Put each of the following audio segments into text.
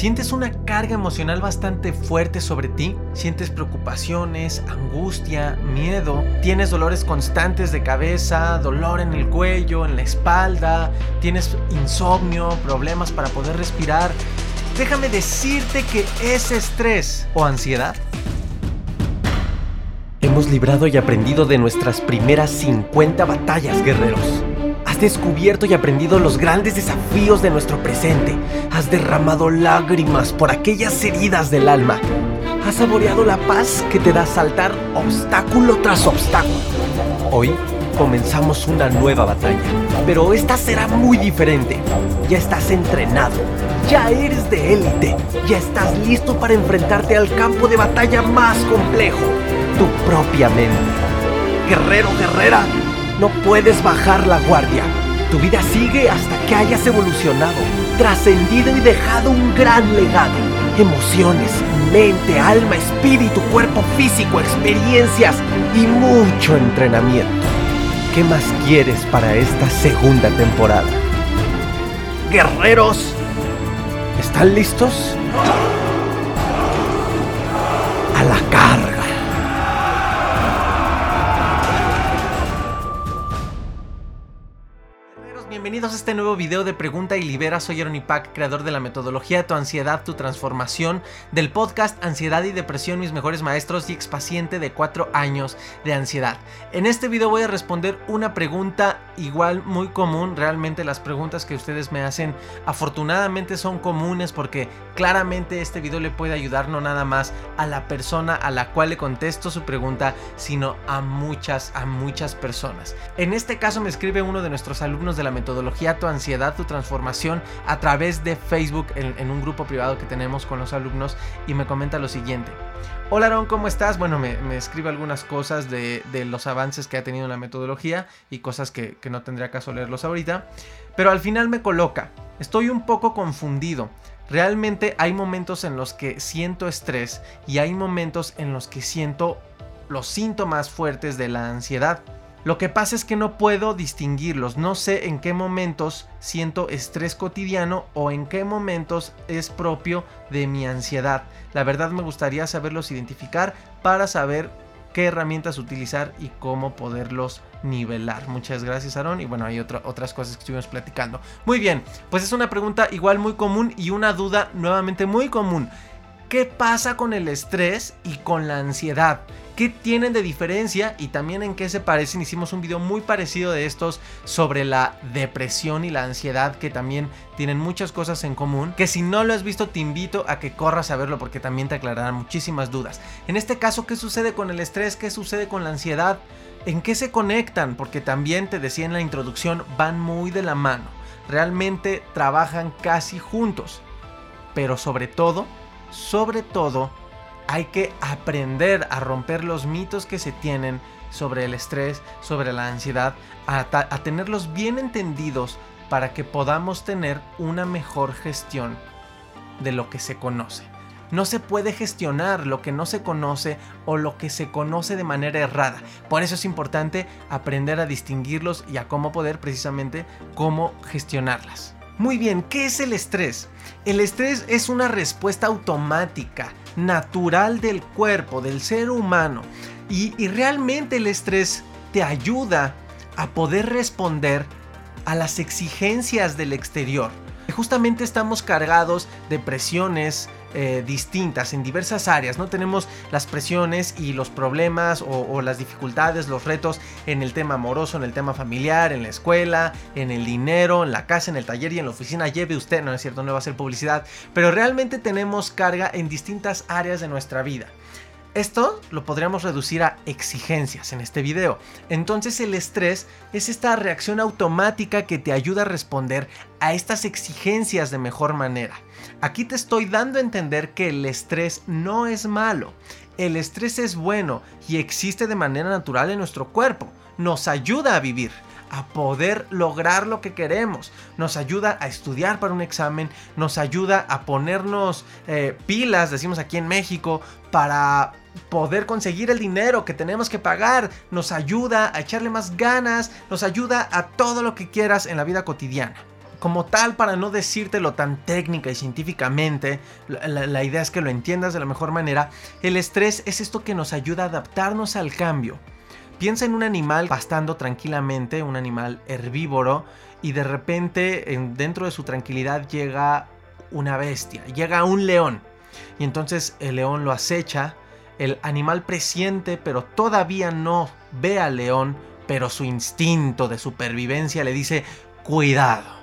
¿Sientes una carga emocional bastante fuerte sobre ti? ¿Sientes preocupaciones, angustia, miedo? ¿Tienes dolores constantes de cabeza, dolor en el cuello, en la espalda? ¿Tienes insomnio, problemas para poder respirar? Déjame decirte que es estrés o ansiedad. Hemos librado y aprendido de nuestras primeras 50 batallas, guerreros descubierto y aprendido los grandes desafíos de nuestro presente. Has derramado lágrimas por aquellas heridas del alma. Has saboreado la paz que te da saltar obstáculo tras obstáculo. Hoy comenzamos una nueva batalla, pero esta será muy diferente. Ya estás entrenado, ya eres de élite, ya estás listo para enfrentarte al campo de batalla más complejo, tu propia mente. Guerrero, guerrera, no puedes bajar la guardia. Tu vida sigue hasta que hayas evolucionado, trascendido y dejado un gran legado. Emociones, mente, alma, espíritu, cuerpo físico, experiencias y mucho entrenamiento. ¿Qué más quieres para esta segunda temporada? Guerreros, ¿están listos? Bienvenidos a este nuevo video de Pregunta y Libera. Soy Aaron creador de la metodología Tu Ansiedad, Tu Transformación, del podcast Ansiedad y Depresión, mis mejores maestros y expaciente de 4 años de ansiedad. En este video voy a responder una pregunta igual muy común. Realmente las preguntas que ustedes me hacen afortunadamente son comunes porque claramente este video le puede ayudar no nada más a la persona a la cual le contesto su pregunta, sino a muchas, a muchas personas. En este caso me escribe uno de nuestros alumnos de la metodología Tu Ansiedad, Tu Transformación a través de Facebook en, un grupo privado que tenemos con los alumnos y me comenta lo siguiente. Hola Aaron, ¿cómo estás? Bueno, me, escribe algunas cosas de, los avances que ha tenido en la metodología y cosas que, que no tendría caso leerlos ahorita. Pero al final me coloca, estoy un poco confundido. Realmente hay momentos en los que siento estrés y hay momentos en los que siento los síntomas fuertes de la ansiedad. Lo que pasa es que no puedo distinguirlos, no sé en qué momentos siento estrés cotidiano o en qué momentos es propio de mi ansiedad. La verdad me gustaría saberlos identificar para saber qué herramientas utilizar y cómo poderlos nivelar. Muchas gracias Aaron y bueno hay otras cosas que estuvimos platicando. Muy bien, pues es una pregunta igual muy común y una duda nuevamente muy común. ¿Qué pasa con el estrés y con la ansiedad? ¿Qué tienen de diferencia y también en qué se parecen? Hicimos un video muy parecido de estos sobre la depresión y la ansiedad que también tienen muchas cosas en común. Que si no lo has visto te invito a que corras a verlo porque también te aclararán muchísimas dudas. En este caso, ¿qué sucede con el estrés? ¿Qué sucede con la ansiedad? ¿En qué se conectan? Porque también te decía en la introducción, van muy de la mano. Realmente trabajan casi juntos. Pero sobre todo, sobre todo, hay que aprender a romper los mitos que se tienen sobre el estrés, sobre la ansiedad, a, tenerlos bien entendidos para que podamos tener una mejor gestión de lo que se conoce. No se puede gestionar lo que no se conoce o lo que se conoce de manera errada. Por eso es importante aprender a distinguirlos y a cómo poder precisamente cómo gestionarlas. Muy bien, ¿qué es el estrés? El estrés es una respuesta automática natural del cuerpo, del ser humano. Y, realmente el estrés te ayuda a poder responder a las exigencias del exterior. Justamente estamos cargados de presiones, eh, distintas en diversas áreas, ¿no? Tenemos las presiones y los problemas o, las dificultades, los retos en el tema amoroso, en el tema familiar, en la escuela, en el dinero, en la casa, en el taller y en la oficina. Lleve usted, no es cierto, no va a ser publicidad, pero realmente tenemos carga en distintas áreas de nuestra vida. Esto lo podríamos reducir a exigencias en este video. Entonces el estrés es esta reacción automática que te ayuda a responder a estas exigencias de mejor manera. Aquí te estoy dando a entender que el estrés no es malo. El estrés es bueno y existe de manera natural en nuestro cuerpo. Nos ayuda a vivir a poder lograr lo que queremos. Nos ayuda a estudiar para un examen, nos ayuda a ponernos eh, pilas, decimos aquí en México, para poder conseguir el dinero que tenemos que pagar, nos ayuda a echarle más ganas, nos ayuda a todo lo que quieras en la vida cotidiana. como tal, para no decírtelo tan técnica y científicamente, la, idea es que lo entiendas de la mejor manera, el estrés es esto que nos ayuda a adaptarnos al cambio. Piensa en un animal pastando tranquilamente, un animal herbívoro, y de repente dentro de su tranquilidad llega una bestia, llega un león. Y entonces el león lo acecha, el animal presiente, pero todavía no ve al león, pero su instinto de supervivencia le dice, cuidado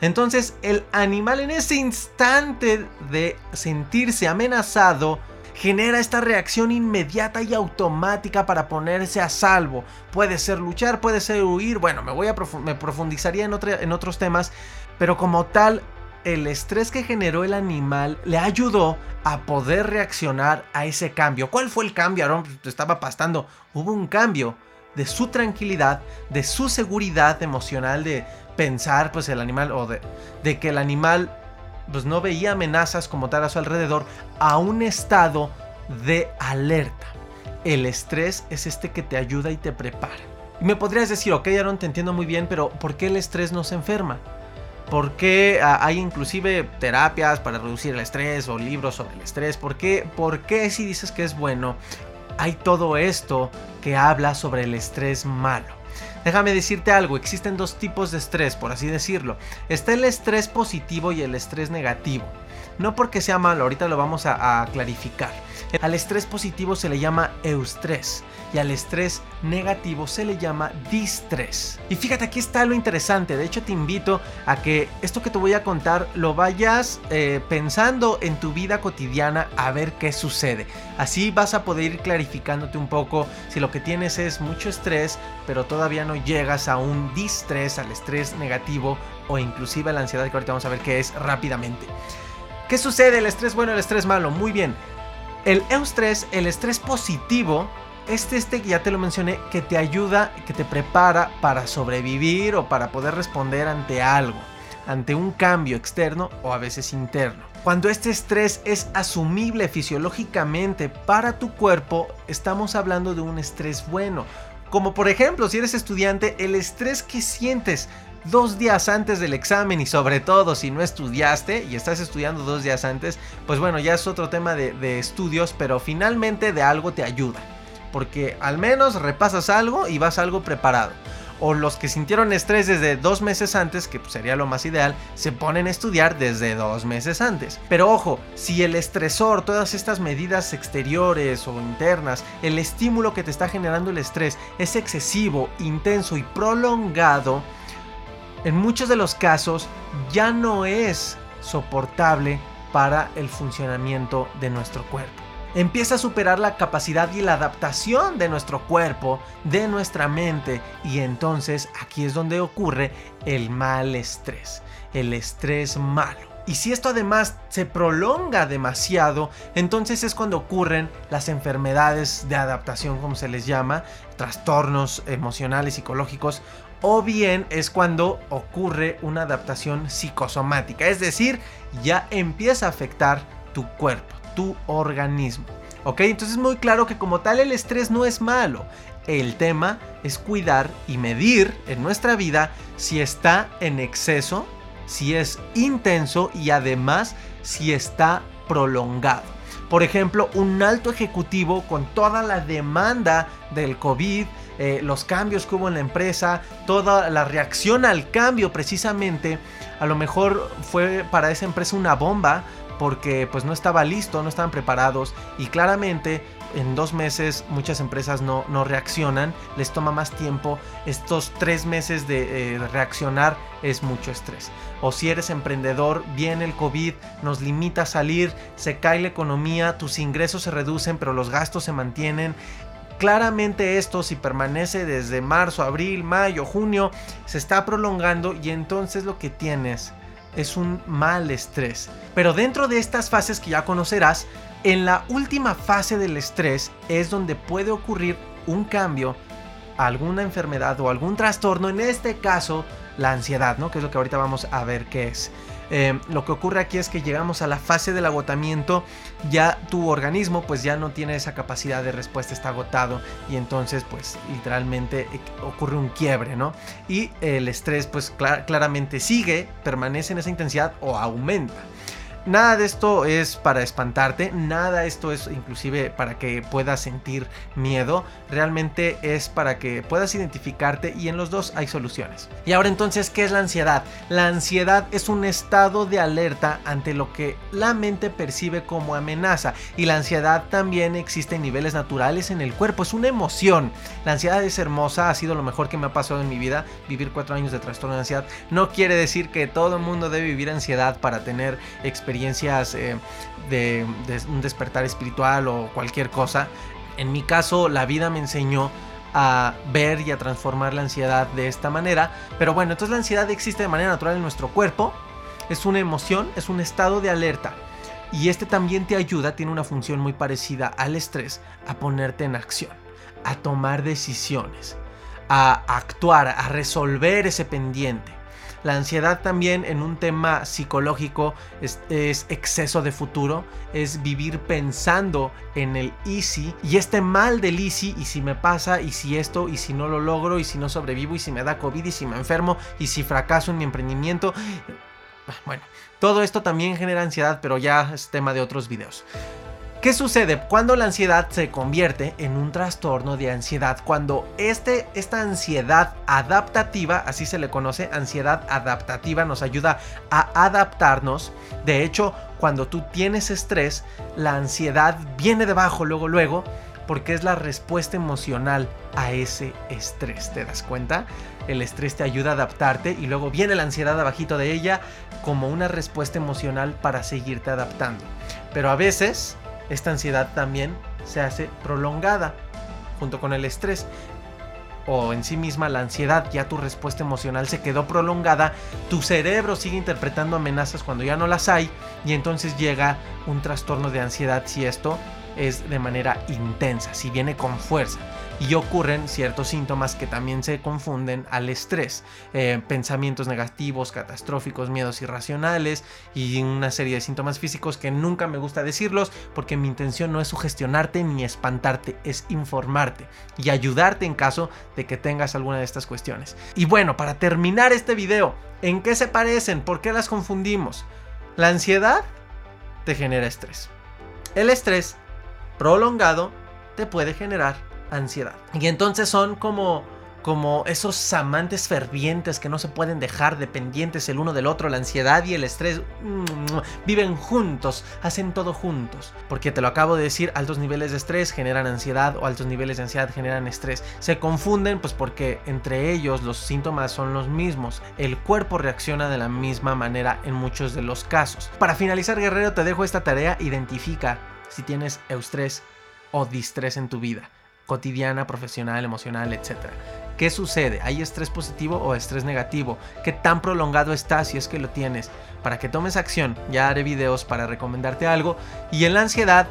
entonces el animal en ese instante de sentirse amenazado genera esta reacción inmediata y automática para ponerse a salvo. Puede ser luchar, puede ser huir, bueno, me voy a me profundizaría en, otros temas, pero como tal el estrés que generó el animal le ayudó a poder reaccionar a ese cambio. ¿Cuál fue el cambio? Aaron estaba pastando. Hubo un cambio de su tranquilidad, de su seguridad emocional, de pensar pues el animal o de que el animal pues no veía amenazas como tal a su alrededor a un estado de alerta. El estrés es este que te ayuda y te prepara. Y me podrías decir, ok Aaron, te entiendo muy bien, pero ¿por qué el estrés nos enferma? ¿Por qué ah, hay inclusive terapias para reducir el estrés o libros sobre el estrés? ¿Por qué, ¿Por qué si dices que es bueno, hay todo esto que habla sobre el estrés malo? Déjame decirte algo, existen dos tipos de estrés, por así decirlo. Está el estrés positivo y el estrés negativo. No porque sea malo, ahorita lo vamos a, clarificar. Al estrés positivo se le llama eustrés y al estrés negativo se le llama distrés. Y fíjate, aquí está lo interesante. De hecho, te invito a que esto que te voy a contar lo vayas eh, pensando en tu vida cotidiana a ver qué sucede. Así vas a poder ir clarificándote un poco si lo que tienes es mucho estrés, pero todavía no llegas a un distrés, al estrés negativo o inclusive a la ansiedad que ahorita vamos a ver qué es rápidamente. ¿Qué sucede? El estrés bueno, el estrés malo. Muy bien. El eustrés, el estrés positivo, este, este ya te lo mencioné, que te ayuda, que te prepara para sobrevivir o para poder responder ante algo, ante un cambio externo o a veces interno. Cuando este estrés es asumible fisiológicamente para tu cuerpo, estamos hablando de un estrés bueno. Como por ejemplo, si eres estudiante, el estrés que sientes dos días antes del examen y sobre todo si no estudiaste y estás estudiando dos días antes, pues bueno, ya es otro tema de, estudios, pero finalmente de algo te ayuda porque al menos repasas algo y vas algo preparado. O los que sintieron estrés desde dos meses antes, que sería lo más ideal, se ponen a estudiar desde dos meses antes. Pero ojo, si el estresor, todas estas medidas exteriores o internas, el estímulo que te está generando el estrés es excesivo, intenso y prolongado, en muchos de los casos ya no es soportable para el funcionamiento de nuestro cuerpo empieza a superar la capacidad y la adaptación de nuestro cuerpo, de nuestra mente, y entonces aquí es donde ocurre el mal estrés, el estrés malo. Y si esto además se prolonga demasiado, entonces es cuando ocurren las enfermedades de adaptación, como se les llama, trastornos emocionales, psicológicos, o bien es cuando ocurre una adaptación psicosomática, es decir, ya empieza a afectar tu cuerpo tu organismo. ¿Ok? Entonces es muy claro que como tal el estrés no es malo. El tema es cuidar y medir en nuestra vida si está en exceso, si es intenso y además si está prolongado. Por ejemplo, un alto ejecutivo con toda la demanda del COVID, eh, los cambios que hubo en la empresa, toda la reacción al cambio precisamente, a lo mejor fue para esa empresa una bomba, porque pues no estaba listo, no estaban preparados y claramente en dos meses muchas empresas no, reaccionan, les toma más tiempo, estos tres meses de eh, reaccionar es mucho estrés. O si eres emprendedor, viene el COVID, nos limita a salir, se cae la economía, tus ingresos se reducen pero los gastos se mantienen, Claramente esto si permanece desde marzo, abril, mayo, junio, se está prolongando y entonces lo que tienes es un mal estrés. Pero dentro de estas fases que ya conocerás, en la última fase del estrés es donde puede ocurrir un cambio, alguna enfermedad o algún trastorno, en este caso la ansiedad, ¿no? Que es lo que ahorita vamos a ver qué es. Eh, lo que ocurre aquí es que llegamos a la fase del agotamiento, ya tu organismo pues ya no tiene esa capacidad de respuesta, está agotado y entonces pues literalmente eh, ocurre un quiebre, ¿no? Y el estrés pues claramente sigue, permanece en esa intensidad o aumenta. Nada de esto es para espantarte, nada de esto es inclusive para que puedas sentir miedo, realmente es para que puedas identificarte y en los dos hay soluciones. Y ahora entonces, ¿qué es la ansiedad? La ansiedad es un estado de alerta ante lo que la mente percibe como amenaza y la ansiedad también existe en niveles naturales en el cuerpo, es una emoción. La ansiedad es hermosa, ha sido lo mejor que me ha pasado en mi vida, vivir cuatro años de trastorno de ansiedad. No quiere decir que todo el mundo debe vivir ansiedad para tener experiencia experiencias eh, de, un despertar espiritual o cualquier cosa. En mi caso, la vida me enseñó a ver y a transformar la ansiedad de esta manera. Pero bueno, entonces la ansiedad existe de manera natural en nuestro cuerpo. Es una emoción, es un estado de alerta. Y este también te ayuda, tiene una función muy parecida al estrés, a ponerte en acción, a tomar decisiones, a actuar, a resolver ese pendiente. La ansiedad también en un tema psicológico es, exceso de futuro, es vivir pensando en el easy y este mal del easy y si me pasa y si esto y si no lo logro y si no sobrevivo y si me da COVID y si me enfermo y si fracaso en mi emprendimiento. Bueno, todo esto también genera ansiedad, pero ya es tema de otros videos. ¿Qué sucede cuando la ansiedad se convierte en un trastorno de ansiedad? Cuando este, esta ansiedad adaptativa, así se le conoce, ansiedad adaptativa, nos ayuda a adaptarnos. De hecho, cuando tú tienes estrés, la ansiedad viene debajo luego, luego, porque es la respuesta emocional a ese estrés. ¿Te das cuenta? El estrés te ayuda a adaptarte y luego viene la ansiedad abajito de ella como una respuesta emocional para seguirte adaptando. Pero a veces esta ansiedad también se hace prolongada junto con el estrés o en sí misma la ansiedad, ya tu respuesta emocional se quedó prolongada, tu cerebro sigue interpretando amenazas cuando ya no las hay y entonces llega un trastorno de ansiedad si esto es de manera intensa, si viene con fuerza y ocurren ciertos síntomas que también se confunden al estrés, eh, pensamientos negativos, catastróficos, miedos irracionales y una serie de síntomas físicos que nunca me gusta decirlos porque mi intención no es sugestionarte ni espantarte, es informarte y ayudarte en caso de que tengas alguna de estas cuestiones. Y bueno, para terminar este video, ¿en qué se parecen? ¿Por qué las confundimos? La ansiedad te genera estrés. El estrés prolongado te puede generar ansiedad. Y entonces son como como esos amantes fervientes que no se pueden dejar dependientes el uno del otro, la ansiedad y el estrés viven juntos, hacen todo juntos. Porque te lo acabo de decir, altos niveles de estrés generan ansiedad o altos niveles de ansiedad generan estrés. Se confunden pues porque entre ellos los síntomas son los mismos. El cuerpo reacciona de la misma manera en muchos de los casos. Para finalizar, guerrero, te dejo esta tarea, identifica si tienes eustrés o distrés en tu vida cotidiana, profesional, emocional, etc. ¿Qué sucede? ¿Hay estrés positivo o estrés negativo? ¿Qué tan prolongado está si es que lo tienes? Para que tomes acción, ya haré videos para recomendarte algo. Y en la ansiedad,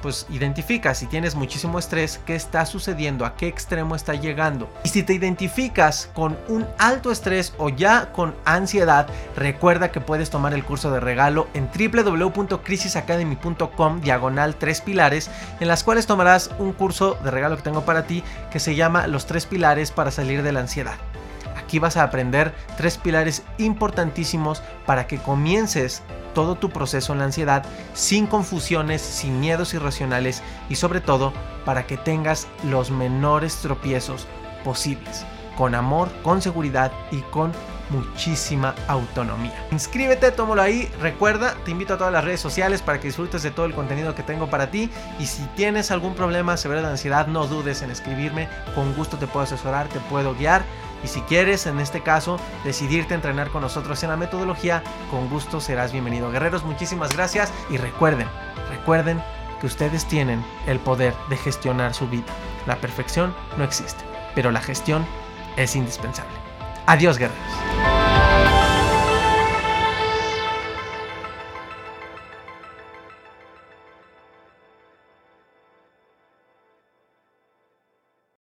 pues identifica si tienes muchísimo estrés, qué está sucediendo, a qué extremo está llegando. Y si te identificas con un alto estrés o ya con ansiedad, recuerda que puedes tomar el curso de regalo en www.crisisacademy.com diagonal 3 pilares, en las cuales tomarás un curso de regalo que tengo para ti que se llama Los tres pilares para salir de la ansiedad. Aquí vas a aprender tres pilares importantísimos para que comiences todo tu proceso en la ansiedad sin confusiones, sin miedos irracionales y sobre todo para que tengas los menores tropiezos posibles, con amor, con seguridad y con muchísima autonomía. Inscríbete, tómalo ahí. Recuerda, te invito a todas las redes sociales para que disfrutes de todo el contenido que tengo para ti. Y si tienes algún problema severo de ansiedad, no dudes en escribirme. Con gusto te puedo asesorar, te puedo guiar. Y si quieres, en este caso, decidirte entrenar con nosotros en la metodología, con gusto serás bienvenido. Guerreros, muchísimas gracias y recuerden, recuerden que ustedes tienen el poder de gestionar su vida. La perfección no existe, pero la gestión es indispensable. Adiós, guerreros.